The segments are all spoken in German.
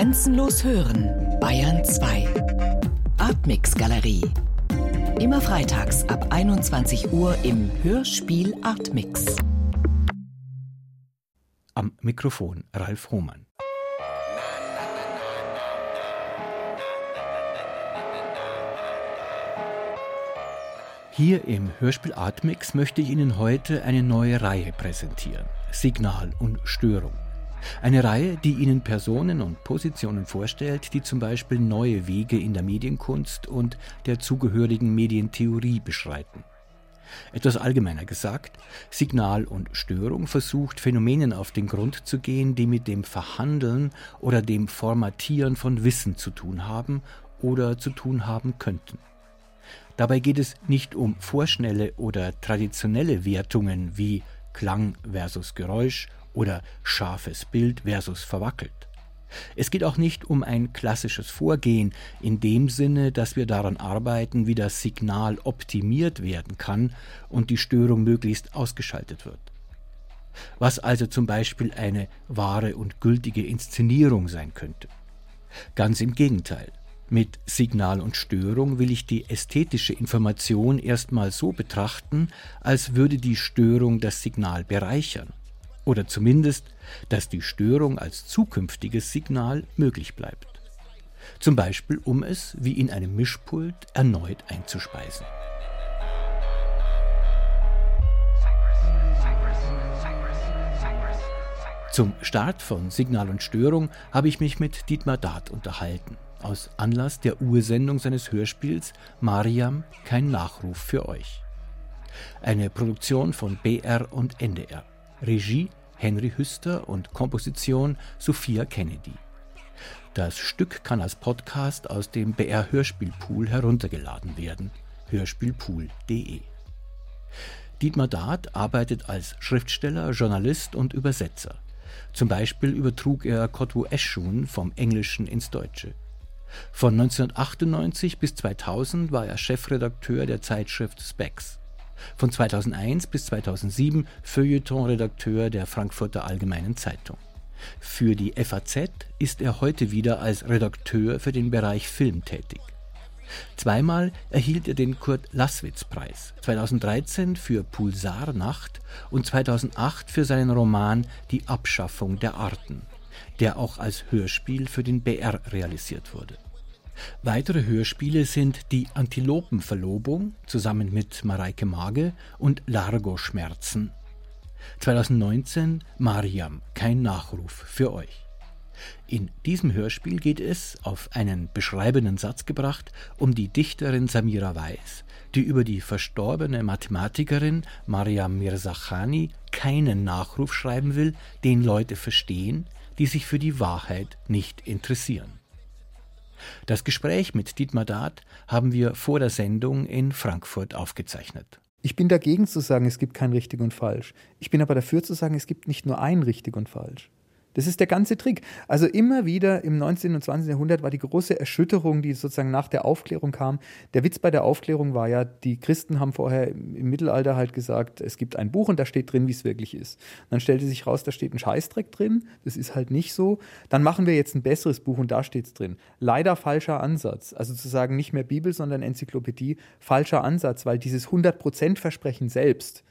Grenzenlos hören, Bayern 2. Artmix Galerie. Immer freitags ab 21 Uhr im Hörspiel Artmix. Am Mikrofon Ralf Hohmann. Hier im Hörspiel Atmix möchte ich Ihnen heute eine neue Reihe präsentieren. Signal und Störung. Eine Reihe, die Ihnen Personen und Positionen vorstellt, die zum Beispiel neue Wege in der Medienkunst und der zugehörigen Medientheorie beschreiten. Etwas allgemeiner gesagt, Signal und Störung versucht Phänomenen auf den Grund zu gehen, die mit dem Verhandeln oder dem Formatieren von Wissen zu tun haben oder zu tun haben könnten. Dabei geht es nicht um vorschnelle oder traditionelle Wertungen wie Klang versus Geräusch oder scharfes Bild versus verwackelt. Es geht auch nicht um ein klassisches Vorgehen in dem Sinne, dass wir daran arbeiten, wie das Signal optimiert werden kann und die Störung möglichst ausgeschaltet wird. Was also zum Beispiel eine wahre und gültige Inszenierung sein könnte. Ganz im Gegenteil. Mit Signal und Störung will ich die ästhetische Information erstmal so betrachten, als würde die Störung das Signal bereichern. Oder zumindest, dass die Störung als zukünftiges Signal möglich bleibt. Zum Beispiel, um es, wie in einem Mischpult, erneut einzuspeisen. Zum Start von Signal und Störung habe ich mich mit Dietmar Dart unterhalten aus Anlass der Ursendung seines Hörspiels Mariam kein Nachruf für euch. Eine Produktion von BR und NDR. Regie Henry Hüster und Komposition Sophia Kennedy. Das Stück kann als Podcast aus dem BR Hörspielpool heruntergeladen werden. Hörspielpool.de. Dietmar Dart arbeitet als Schriftsteller, Journalist und Übersetzer. Zum Beispiel übertrug er Kotwo Eschun vom Englischen ins Deutsche. Von 1998 bis 2000 war er Chefredakteur der Zeitschrift Specs. Von 2001 bis 2007 Feuilleton-Redakteur der Frankfurter Allgemeinen Zeitung. Für die FAZ ist er heute wieder als Redakteur für den Bereich Film tätig. Zweimal erhielt er den Kurt-Laßwitz-Preis, 2013 für Pulsarnacht und 2008 für seinen Roman Die Abschaffung der Arten der auch als Hörspiel für den BR realisiert wurde. Weitere Hörspiele sind Die Antilopenverlobung zusammen mit Mareike Mage und Largo Schmerzen. 2019 Mariam, kein Nachruf für euch. In diesem Hörspiel geht es, auf einen beschreibenden Satz gebracht, um die Dichterin Samira Weiß, die über die verstorbene Mathematikerin Mariam Mirzakhani keinen Nachruf schreiben will, den Leute verstehen, die sich für die Wahrheit nicht interessieren. Das Gespräch mit Dietmar Dart haben wir vor der Sendung in Frankfurt aufgezeichnet. Ich bin dagegen zu sagen, es gibt kein richtig und falsch. Ich bin aber dafür zu sagen, es gibt nicht nur ein richtig und falsch. Das ist der ganze Trick. Also immer wieder im 19. und 20. Jahrhundert war die große Erschütterung, die sozusagen nach der Aufklärung kam. Der Witz bei der Aufklärung war ja, die Christen haben vorher im Mittelalter halt gesagt, es gibt ein Buch und da steht drin, wie es wirklich ist. Und dann stellte sich raus, da steht ein Scheißdreck drin. Das ist halt nicht so. Dann machen wir jetzt ein besseres Buch und da steht es drin. Leider falscher Ansatz. Also zu sagen, nicht mehr Bibel, sondern Enzyklopädie. Falscher Ansatz, weil dieses 100% Versprechen selbst,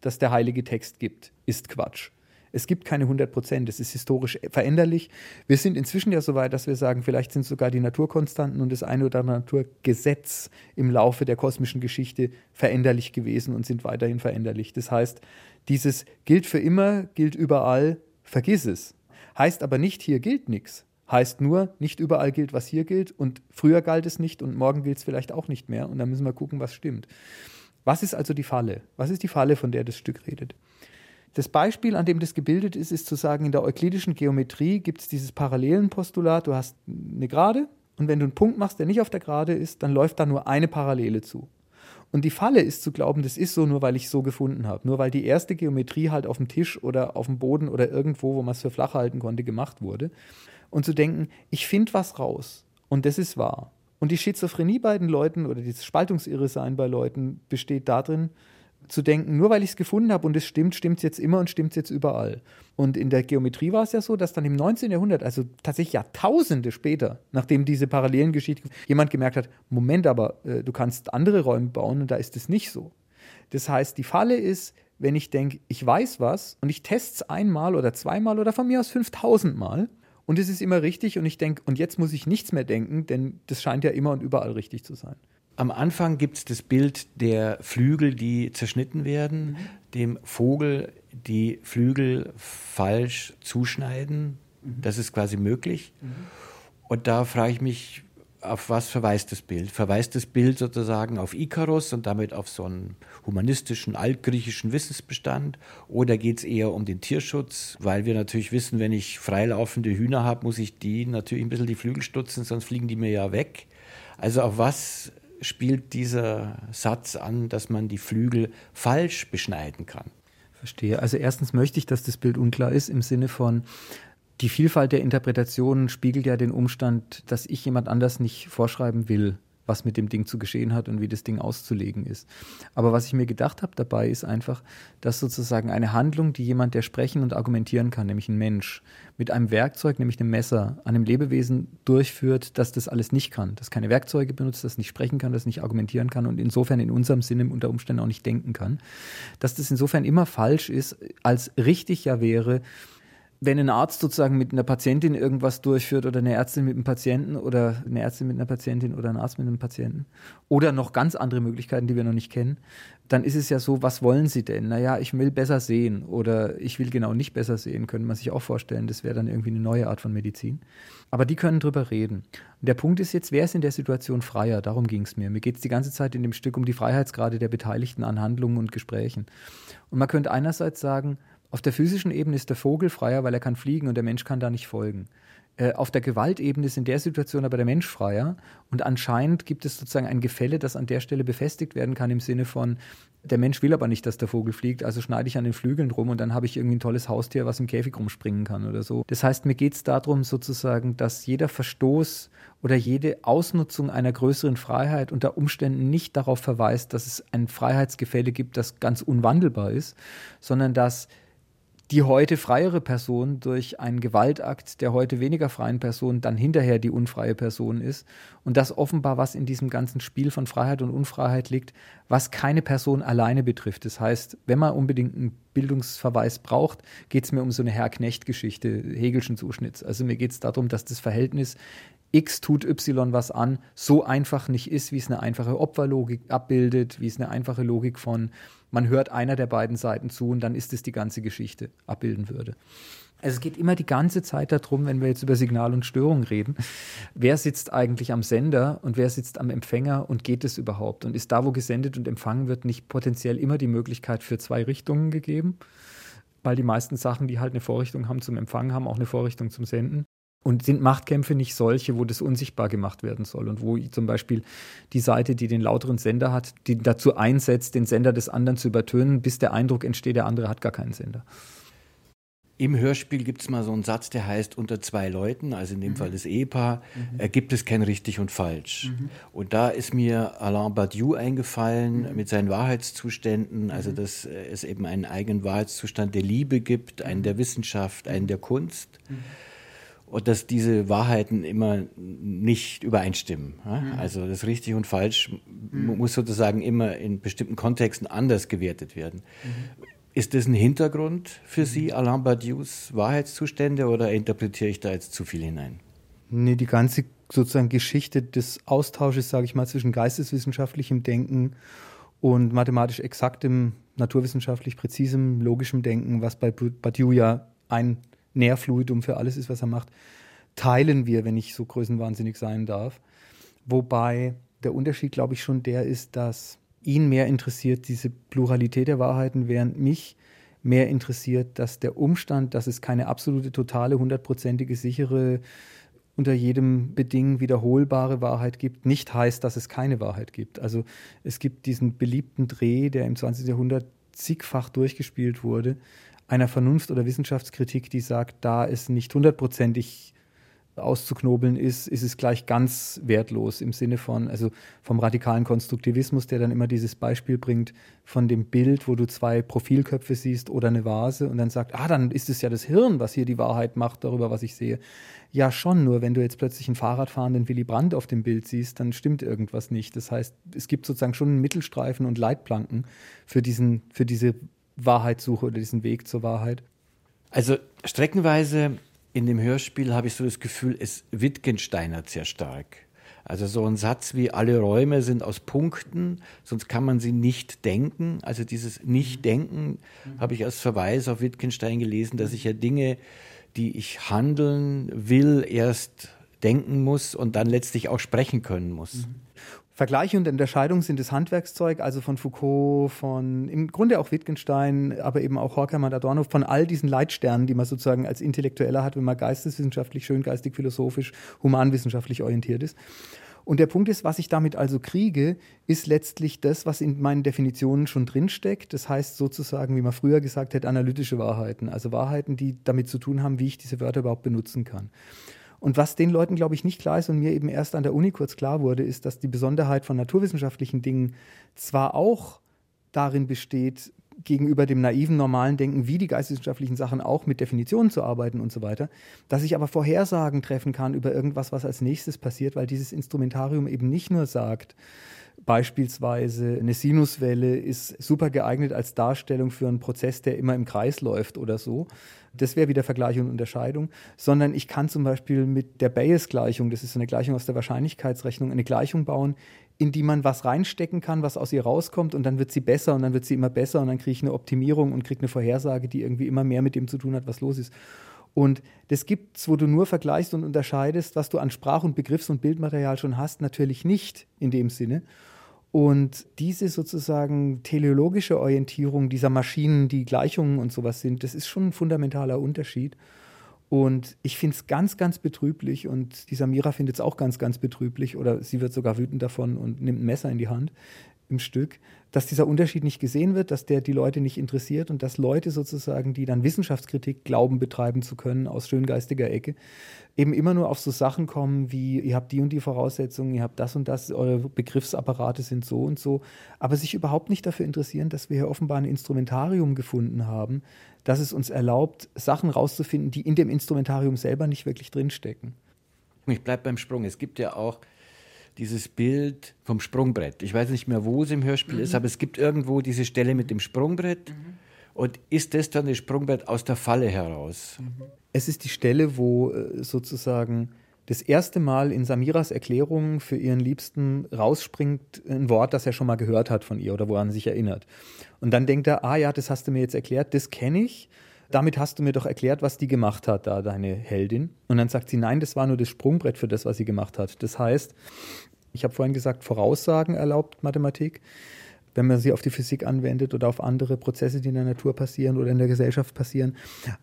das der heilige Text gibt, ist Quatsch. Es gibt keine 100 Prozent. Es ist historisch veränderlich. Wir sind inzwischen ja so weit, dass wir sagen, vielleicht sind sogar die Naturkonstanten und das eine oder andere Naturgesetz im Laufe der kosmischen Geschichte veränderlich gewesen und sind weiterhin veränderlich. Das heißt, dieses gilt für immer, gilt überall, vergiss es. Heißt aber nicht, hier gilt nichts. Heißt nur, nicht überall gilt, was hier gilt und früher galt es nicht und morgen gilt es vielleicht auch nicht mehr und dann müssen wir gucken, was stimmt. Was ist also die Falle? Was ist die Falle, von der das Stück redet? Das Beispiel, an dem das gebildet ist, ist zu sagen, in der euklidischen Geometrie gibt es dieses Parallelenpostulat, du hast eine Gerade und wenn du einen Punkt machst, der nicht auf der Gerade ist, dann läuft da nur eine Parallele zu. Und die Falle ist zu glauben, das ist so nur, weil ich es so gefunden habe. Nur weil die erste Geometrie halt auf dem Tisch oder auf dem Boden oder irgendwo, wo man es für flach halten konnte, gemacht wurde. Und zu denken, ich finde was raus und das ist wahr. Und die Schizophrenie bei den Leuten oder das Spaltungsirresein bei Leuten besteht darin, zu denken, nur weil ich es gefunden habe und es stimmt, stimmt es jetzt immer und stimmt es jetzt überall. Und in der Geometrie war es ja so, dass dann im 19. Jahrhundert, also tatsächlich Jahrtausende später, nachdem diese parallelen Geschichten, jemand gemerkt hat, Moment, aber äh, du kannst andere Räume bauen und da ist es nicht so. Das heißt, die Falle ist, wenn ich denke, ich weiß was und ich teste es einmal oder zweimal oder von mir aus 5000 Mal und es ist immer richtig und ich denke, und jetzt muss ich nichts mehr denken, denn das scheint ja immer und überall richtig zu sein. Am Anfang gibt es das Bild der Flügel, die zerschnitten werden, mhm. dem Vogel die Flügel falsch zuschneiden. Mhm. Das ist quasi möglich. Mhm. Und da frage ich mich, auf was verweist das Bild? Verweist das Bild sozusagen auf Ikarus und damit auf so einen humanistischen, altgriechischen Wissensbestand? Oder geht es eher um den Tierschutz? Weil wir natürlich wissen, wenn ich freilaufende Hühner habe, muss ich die natürlich ein bisschen die Flügel stutzen, sonst fliegen die mir ja weg. Also auf was spielt dieser Satz an, dass man die Flügel falsch beschneiden kann? Verstehe. Also erstens möchte ich, dass das Bild unklar ist im Sinne von, die Vielfalt der Interpretationen spiegelt ja den Umstand, dass ich jemand anders nicht vorschreiben will, was mit dem Ding zu geschehen hat und wie das Ding auszulegen ist. Aber was ich mir gedacht habe dabei, ist einfach, dass sozusagen eine Handlung, die jemand, der sprechen und argumentieren kann, nämlich ein Mensch, mit einem Werkzeug, nämlich einem Messer, einem Lebewesen durchführt, das das alles nicht kann, das keine Werkzeuge benutzt, das nicht sprechen kann, das nicht argumentieren kann und insofern in unserem Sinne unter Umständen auch nicht denken kann, dass das insofern immer falsch ist, als richtig ja wäre, wenn ein Arzt sozusagen mit einer Patientin irgendwas durchführt oder eine Ärztin mit einem Patienten oder eine Ärztin mit einer Patientin oder ein Arzt mit einem Patienten oder noch ganz andere Möglichkeiten, die wir noch nicht kennen, dann ist es ja so, was wollen Sie denn? Naja, ich will besser sehen oder ich will genau nicht besser sehen, könnte man sich auch vorstellen. Das wäre dann irgendwie eine neue Art von Medizin. Aber die können drüber reden. Und der Punkt ist jetzt, wer ist in der Situation freier? Darum ging es mir. Mir geht es die ganze Zeit in dem Stück um die Freiheitsgrade der Beteiligten an Handlungen und Gesprächen. Und man könnte einerseits sagen, auf der physischen Ebene ist der Vogel freier, weil er kann fliegen und der Mensch kann da nicht folgen. Äh, auf der Gewaltebene ist in der Situation aber der Mensch freier und anscheinend gibt es sozusagen ein Gefälle, das an der Stelle befestigt werden kann im Sinne von, der Mensch will aber nicht, dass der Vogel fliegt, also schneide ich an den Flügeln rum und dann habe ich irgendwie ein tolles Haustier, was im Käfig rumspringen kann oder so. Das heißt, mir geht es darum sozusagen, dass jeder Verstoß oder jede Ausnutzung einer größeren Freiheit unter Umständen nicht darauf verweist, dass es ein Freiheitsgefälle gibt, das ganz unwandelbar ist, sondern dass die heute freiere Person durch einen Gewaltakt der heute weniger freien Person dann hinterher die unfreie Person ist. Und das offenbar, was in diesem ganzen Spiel von Freiheit und Unfreiheit liegt, was keine Person alleine betrifft. Das heißt, wenn man unbedingt einen Bildungsverweis braucht, geht es mir um so eine Herr-Knecht-Geschichte Hegelschen Zuschnitts. Also mir geht es darum, dass das Verhältnis X tut Y was an, so einfach nicht ist, wie es eine einfache Opferlogik abbildet, wie es eine einfache Logik von man hört einer der beiden Seiten zu und dann ist es die ganze Geschichte abbilden würde. Also es geht immer die ganze Zeit darum, wenn wir jetzt über Signal und Störung reden, wer sitzt eigentlich am Sender und wer sitzt am Empfänger und geht es überhaupt? Und ist da, wo gesendet und empfangen wird, nicht potenziell immer die Möglichkeit für zwei Richtungen gegeben? Weil die meisten Sachen, die halt eine Vorrichtung haben zum Empfangen, haben auch eine Vorrichtung zum Senden. Und sind Machtkämpfe nicht solche, wo das unsichtbar gemacht werden soll und wo zum Beispiel die Seite, die den lauteren Sender hat, die dazu einsetzt, den Sender des anderen zu übertönen, bis der Eindruck entsteht, der andere hat gar keinen Sender. Im Hörspiel gibt es mal so einen Satz, der heißt, unter zwei Leuten, also in dem mhm. Fall das Ehepaar, mhm. äh, gibt es kein richtig und falsch. Mhm. Und da ist mir Alain Badiou eingefallen mhm. mit seinen Wahrheitszuständen, also mhm. dass äh, es eben einen eigenen Wahrheitszustand der Liebe gibt, einen der Wissenschaft, einen der Kunst und dass diese Wahrheiten immer nicht übereinstimmen. Mhm. Also das richtig und falsch mhm. muss sozusagen immer in bestimmten Kontexten anders gewertet werden. Mhm. Ist das ein Hintergrund für Sie, mhm. Alain Badiou's Wahrheitszustände, oder interpretiere ich da jetzt zu viel hinein? Nee, die ganze sozusagen Geschichte des Austausches, sage ich mal, zwischen geisteswissenschaftlichem Denken und mathematisch exaktem, naturwissenschaftlich präzisem, logischem Denken, was bei Badiou ja ein Nährfluidum für alles ist, was er macht, teilen wir, wenn ich so größenwahnsinnig sein darf. Wobei der Unterschied, glaube ich, schon der ist, dass ihn mehr interessiert diese Pluralität der Wahrheiten, während mich mehr interessiert, dass der Umstand, dass es keine absolute, totale, hundertprozentige, sichere, unter jedem Beding wiederholbare Wahrheit gibt, nicht heißt, dass es keine Wahrheit gibt. Also es gibt diesen beliebten Dreh, der im 20. Jahrhundert zigfach durchgespielt wurde, einer Vernunft- oder Wissenschaftskritik, die sagt, da es nicht hundertprozentig auszuknobeln ist, ist es gleich ganz wertlos im Sinne von, also vom radikalen Konstruktivismus, der dann immer dieses Beispiel bringt von dem Bild, wo du zwei Profilköpfe siehst oder eine Vase und dann sagt, ah, dann ist es ja das Hirn, was hier die Wahrheit macht darüber, was ich sehe. Ja, schon, nur wenn du jetzt plötzlich einen Fahrradfahrenden Willy Brandt auf dem Bild siehst, dann stimmt irgendwas nicht. Das heißt, es gibt sozusagen schon Mittelstreifen und Leitplanken für, diesen, für diese Wahrheitssuche oder diesen Weg zur Wahrheit. Also streckenweise in dem Hörspiel habe ich so das Gefühl, es Wittgensteinert sehr stark. Also so ein Satz wie alle Räume sind aus Punkten, sonst kann man sie nicht denken. Also dieses Nicht-Denken habe ich als Verweis auf Wittgenstein gelesen, dass ich ja Dinge, die ich handeln will, erst denken muss und dann letztlich auch sprechen können muss. Mhm. Vergleiche und Unterscheidung sind das Handwerkszeug, also von Foucault, von im Grunde auch Wittgenstein, aber eben auch Horkheimer Adorno, von all diesen Leitsternen, die man sozusagen als Intellektueller hat, wenn man geisteswissenschaftlich, schöngeistig, philosophisch, humanwissenschaftlich orientiert ist. Und der Punkt ist, was ich damit also kriege, ist letztlich das, was in meinen Definitionen schon drinsteckt. Das heißt sozusagen, wie man früher gesagt hat, analytische Wahrheiten. Also Wahrheiten, die damit zu tun haben, wie ich diese Wörter überhaupt benutzen kann. Und was den Leuten, glaube ich, nicht klar ist und mir eben erst an der Uni kurz klar wurde, ist, dass die Besonderheit von naturwissenschaftlichen Dingen zwar auch darin besteht, gegenüber dem naiven, normalen Denken, wie die geisteswissenschaftlichen Sachen auch mit Definitionen zu arbeiten und so weiter, dass ich aber Vorhersagen treffen kann über irgendwas, was als nächstes passiert, weil dieses Instrumentarium eben nicht nur sagt, Beispielsweise eine Sinuswelle ist super geeignet als Darstellung für einen Prozess, der immer im Kreis läuft oder so. Das wäre wieder Vergleich und Unterscheidung. Sondern ich kann zum Beispiel mit der Bayes-Gleichung, das ist eine Gleichung aus der Wahrscheinlichkeitsrechnung, eine Gleichung bauen, in die man was reinstecken kann, was aus ihr rauskommt und dann wird sie besser und dann wird sie immer besser und dann kriege ich eine Optimierung und kriege eine Vorhersage, die irgendwie immer mehr mit dem zu tun hat, was los ist. Und das gibt es, wo du nur vergleichst und unterscheidest, was du an Sprach- und Begriffs- und Bildmaterial schon hast, natürlich nicht in dem Sinne. Und diese sozusagen teleologische Orientierung dieser Maschinen, die Gleichungen und sowas sind, das ist schon ein fundamentaler Unterschied. Und ich finde es ganz, ganz betrüblich und die Samira findet es auch ganz, ganz betrüblich oder sie wird sogar wütend davon und nimmt ein Messer in die Hand im Stück, dass dieser Unterschied nicht gesehen wird, dass der die Leute nicht interessiert und dass Leute sozusagen, die dann Wissenschaftskritik glauben betreiben zu können aus schöngeistiger Ecke, eben immer nur auf so Sachen kommen wie, ihr habt die und die Voraussetzungen, ihr habt das und das, eure Begriffsapparate sind so und so, aber sich überhaupt nicht dafür interessieren, dass wir hier offenbar ein Instrumentarium gefunden haben, das es uns erlaubt, Sachen rauszufinden, die in dem Instrumentarium selber nicht wirklich drinstecken. Ich bleibe beim Sprung. Es gibt ja auch dieses Bild vom Sprungbrett. Ich weiß nicht mehr, wo es im Hörspiel mhm. ist, aber es gibt irgendwo diese Stelle mit dem Sprungbrett. Mhm. Und ist das dann das Sprungbrett aus der Falle heraus? Mhm. Es ist die Stelle, wo äh, sozusagen das erste Mal in Samiras Erklärung für ihren Liebsten rausspringt ein Wort, das er schon mal gehört hat von ihr oder woran er sich erinnert. Und dann denkt er, ah ja, das hast du mir jetzt erklärt, das kenne ich. Damit hast du mir doch erklärt, was die gemacht hat, da deine Heldin. Und dann sagt sie, nein, das war nur das Sprungbrett für das, was sie gemacht hat. Das heißt, ich habe vorhin gesagt, Voraussagen erlaubt Mathematik, wenn man sie auf die Physik anwendet oder auf andere Prozesse, die in der Natur passieren oder in der Gesellschaft passieren.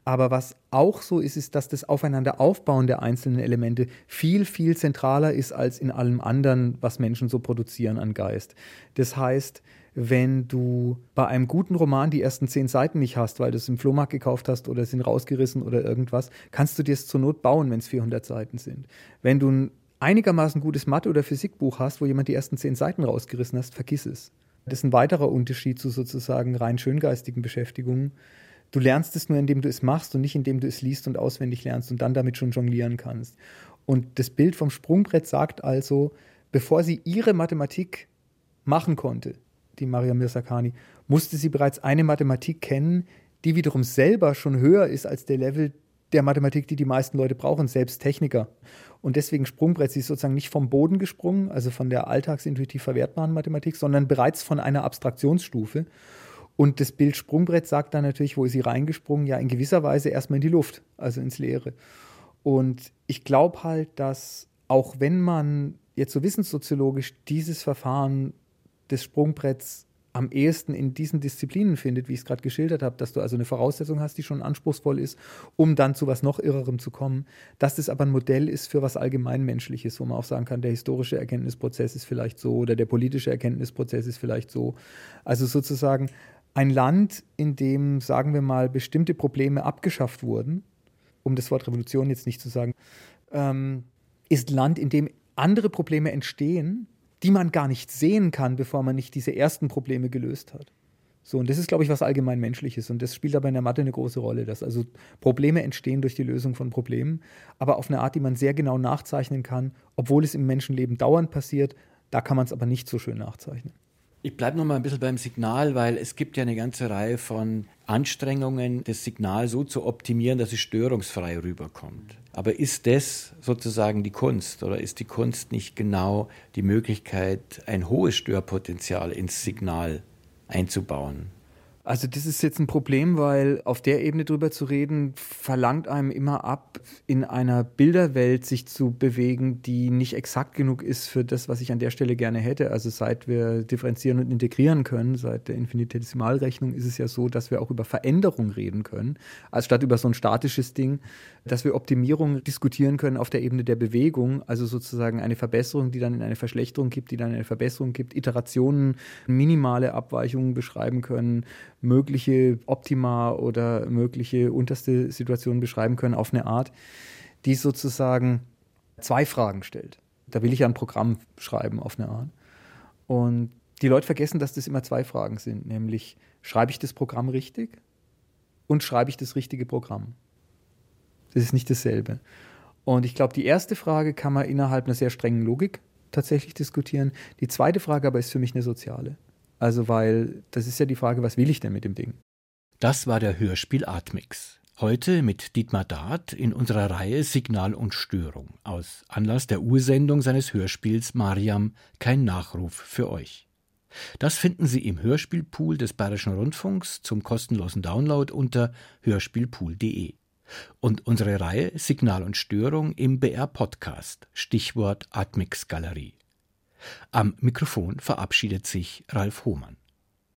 Aber was auch so ist, ist, dass das Aufeinanderaufbauen der einzelnen Elemente viel, viel zentraler ist als in allem anderen, was Menschen so produzieren an Geist. Das heißt, wenn du bei einem guten Roman die ersten zehn Seiten nicht hast, weil du es im Flohmarkt gekauft hast oder sind rausgerissen oder irgendwas, kannst du dir es zur Not bauen, wenn es 400 Seiten sind. Wenn du ein einigermaßen gutes Mathe- oder Physikbuch hast, wo jemand die ersten zehn Seiten rausgerissen hast, vergiss es. Das ist ein weiterer Unterschied zu sozusagen rein schöngeistigen Beschäftigungen. Du lernst es nur, indem du es machst und nicht indem du es liest und auswendig lernst und dann damit schon jonglieren kannst. Und das Bild vom Sprungbrett sagt also, bevor sie ihre Mathematik machen konnte, die Maria Mirsakani, musste sie bereits eine Mathematik kennen, die wiederum selber schon höher ist als der Level der Mathematik, die die meisten Leute brauchen, selbst Techniker. Und deswegen Sprungbrett, sie ist sozusagen nicht vom Boden gesprungen, also von der alltagsintuitiv verwertbaren Mathematik, sondern bereits von einer Abstraktionsstufe. Und das Bild Sprungbrett sagt dann natürlich, wo ist sie reingesprungen? Ja, in gewisser Weise erstmal in die Luft, also ins Leere. Und ich glaube halt, dass auch wenn man jetzt so wissenssoziologisch dieses Verfahren des Sprungbretts am ehesten in diesen Disziplinen findet, wie ich es gerade geschildert habe, dass du also eine Voraussetzung hast, die schon anspruchsvoll ist, um dann zu was noch Irrerem zu kommen, dass das aber ein Modell ist für was Allgemeinmenschliches, wo man auch sagen kann, der historische Erkenntnisprozess ist vielleicht so oder der politische Erkenntnisprozess ist vielleicht so. Also sozusagen ein Land, in dem, sagen wir mal, bestimmte Probleme abgeschafft wurden um das Wort Revolution jetzt nicht zu sagen, ähm, ist Land, in dem andere Probleme entstehen, die man gar nicht sehen kann, bevor man nicht diese ersten Probleme gelöst hat. So, und das ist, glaube ich, was allgemein menschliches. Und das spielt aber in der Mathe eine große Rolle, dass also Probleme entstehen durch die Lösung von Problemen, aber auf eine Art, die man sehr genau nachzeichnen kann, obwohl es im Menschenleben dauernd passiert. Da kann man es aber nicht so schön nachzeichnen. Ich bleibe noch mal ein bisschen beim Signal, weil es gibt ja eine ganze Reihe von Anstrengungen, das Signal so zu optimieren, dass es störungsfrei rüberkommt. Aber ist das sozusagen die Kunst oder ist die Kunst nicht genau die Möglichkeit, ein hohes Störpotenzial ins Signal einzubauen? Also das ist jetzt ein Problem, weil auf der Ebene drüber zu reden, verlangt einem immer ab, in einer Bilderwelt sich zu bewegen, die nicht exakt genug ist für das, was ich an der Stelle gerne hätte. Also seit wir differenzieren und integrieren können, seit der Infinitesimalrechnung ist es ja so, dass wir auch über Veränderung reden können, als statt über so ein statisches Ding, dass wir Optimierung diskutieren können auf der Ebene der Bewegung, also sozusagen eine Verbesserung, die dann in eine Verschlechterung gibt, die dann in eine Verbesserung gibt, Iterationen, minimale Abweichungen beschreiben können, mögliche Optima oder mögliche unterste Situationen beschreiben können auf eine Art, die sozusagen zwei Fragen stellt. Da will ich ja ein Programm schreiben auf eine Art. Und die Leute vergessen, dass das immer zwei Fragen sind, nämlich schreibe ich das Programm richtig und schreibe ich das richtige Programm. Das ist nicht dasselbe. Und ich glaube, die erste Frage kann man innerhalb einer sehr strengen Logik tatsächlich diskutieren. Die zweite Frage aber ist für mich eine soziale. Also, weil das ist ja die Frage, was will ich denn mit dem Ding? Das war der Hörspiel Atmix. Heute mit Dietmar Dart in unserer Reihe Signal und Störung aus Anlass der Ursendung seines Hörspiels Mariam kein Nachruf für euch. Das finden Sie im Hörspielpool des Bayerischen Rundfunks zum kostenlosen Download unter hörspielpool.de. Und unsere Reihe Signal und Störung im BR Podcast, Stichwort Atmix Galerie. Am Mikrofon verabschiedet sich Ralf Hohmann.